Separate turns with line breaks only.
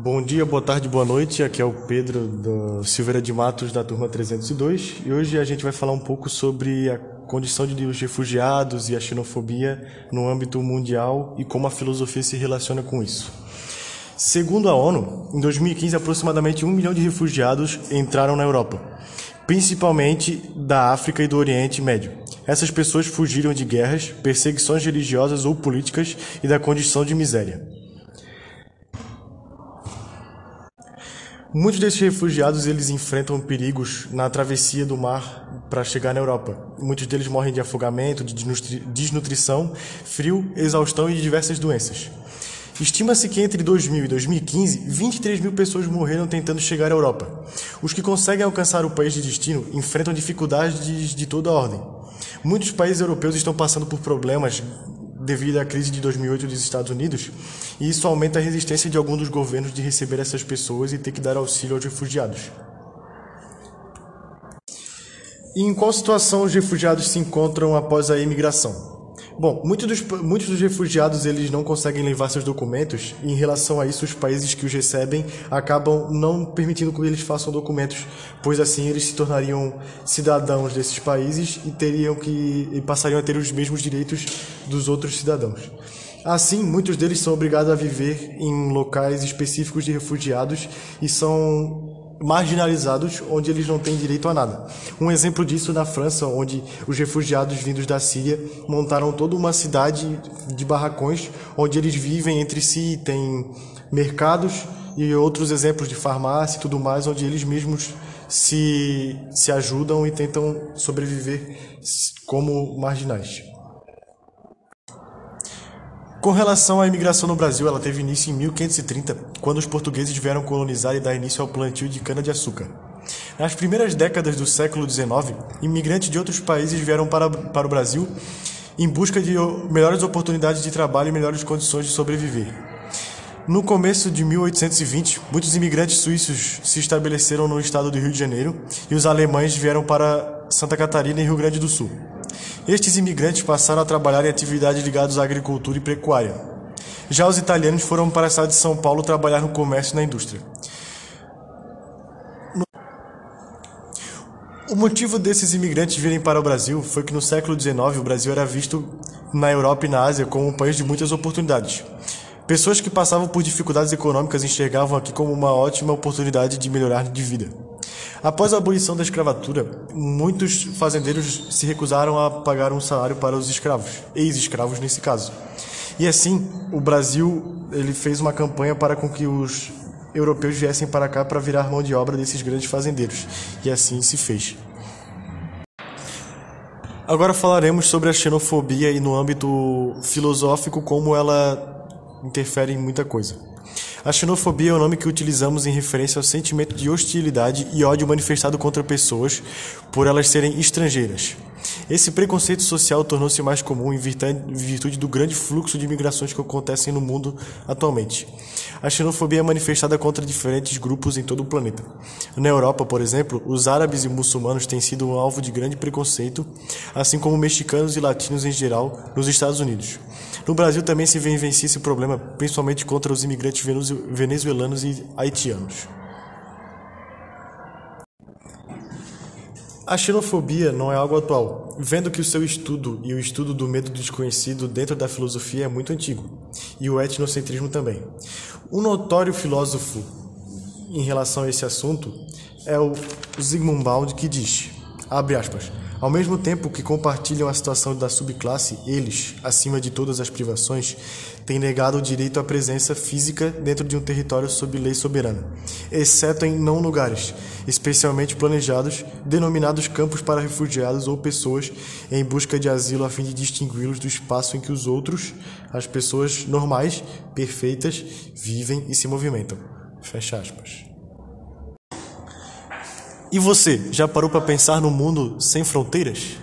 Bom dia, boa tarde, boa noite. Aqui é o Pedro do Silveira de Matos da turma 302 e hoje a gente vai falar um pouco sobre a condição de os refugiados e a xenofobia no âmbito mundial e como a filosofia se relaciona com isso. Segundo a ONU, em 2015 aproximadamente um milhão de refugiados entraram na Europa, principalmente da África e do Oriente Médio. Essas pessoas fugiram de guerras, perseguições religiosas ou políticas e da condição de miséria. Muitos desses refugiados eles enfrentam perigos na travessia do mar para chegar na Europa. Muitos deles morrem de afogamento, de desnutrição, frio, exaustão e diversas doenças. Estima-se que entre 2000 e 2015, 23 mil pessoas morreram tentando chegar à Europa. Os que conseguem alcançar o país de destino enfrentam dificuldades de toda ordem. Muitos países europeus estão passando por problemas devido à crise de 2008 dos Estados Unidos, e isso aumenta a resistência de alguns dos governos de receber essas pessoas e ter que dar auxílio aos refugiados. E em qual situação os refugiados se encontram após a imigração? Bom, muitos dos, muitos dos refugiados eles não conseguem levar seus documentos e em relação a isso os países que os recebem acabam não permitindo que eles façam documentos, pois assim eles se tornariam cidadãos desses países e teriam que e passariam a ter os mesmos direitos dos outros cidadãos. Assim, muitos deles são obrigados a viver em locais específicos de refugiados e são marginalizados, onde eles não têm direito a nada. Um exemplo disso na França, onde os refugiados vindos da Síria montaram toda uma cidade de barracões, onde eles vivem entre si, tem mercados e outros exemplos de farmácia e tudo mais, onde eles mesmos se, se ajudam e tentam sobreviver como marginais. Com relação à imigração no Brasil, ela teve início em 1530, quando os portugueses vieram colonizar e dar início ao plantio de cana-de-açúcar. Nas primeiras décadas do século XIX, imigrantes de outros países vieram para, para o Brasil em busca de melhores oportunidades de trabalho e melhores condições de sobreviver. No começo de 1820, muitos imigrantes suíços se estabeleceram no estado do Rio de Janeiro e os alemães vieram para Santa Catarina e Rio Grande do Sul. Estes imigrantes passaram a trabalhar em atividades ligadas à agricultura e pecuária. Já os italianos foram para a cidade de São Paulo trabalhar no comércio e na indústria. O motivo desses imigrantes virem para o Brasil foi que no século XIX o Brasil era visto na Europa e na Ásia como um país de muitas oportunidades. Pessoas que passavam por dificuldades econômicas enxergavam aqui como uma ótima oportunidade de melhorar de vida. Após a abolição da escravatura, muitos fazendeiros se recusaram a pagar um salário para os escravos, ex-escravos nesse caso. E assim, o Brasil ele fez uma campanha para com que os europeus viessem para cá para virar mão de obra desses grandes fazendeiros. E assim se fez. Agora falaremos sobre a xenofobia e no âmbito filosófico como ela interfere em muita coisa. A xenofobia é o nome que utilizamos em referência ao sentimento de hostilidade e ódio manifestado contra pessoas por elas serem estrangeiras. Esse preconceito social tornou-se mais comum em virtude do grande fluxo de imigrações que acontecem no mundo atualmente. A xenofobia é manifestada contra diferentes grupos em todo o planeta. Na Europa, por exemplo, os árabes e muçulmanos têm sido um alvo de grande preconceito, assim como mexicanos e latinos em geral nos Estados Unidos. No Brasil também se vivencia esse problema, principalmente contra os imigrantes venezuelanos e haitianos. A xenofobia não é algo atual, vendo que o seu estudo e o estudo do medo do desconhecido dentro da filosofia é muito antigo, e o etnocentrismo também. Um notório filósofo em relação a esse assunto é o Zygmunt Bauman que diz, abre aspas, ao mesmo tempo que compartilham a situação da subclasse, eles, acima de todas as privações, têm negado o direito à presença física dentro de um território sob lei soberana, exceto em não lugares, especialmente planejados, denominados campos para refugiados ou pessoas em busca de asilo a fim de distingui-los do espaço em que os outros, as pessoas normais, perfeitas, vivem e se movimentam. Fecha aspas. E você, já parou para pensar no mundo sem fronteiras?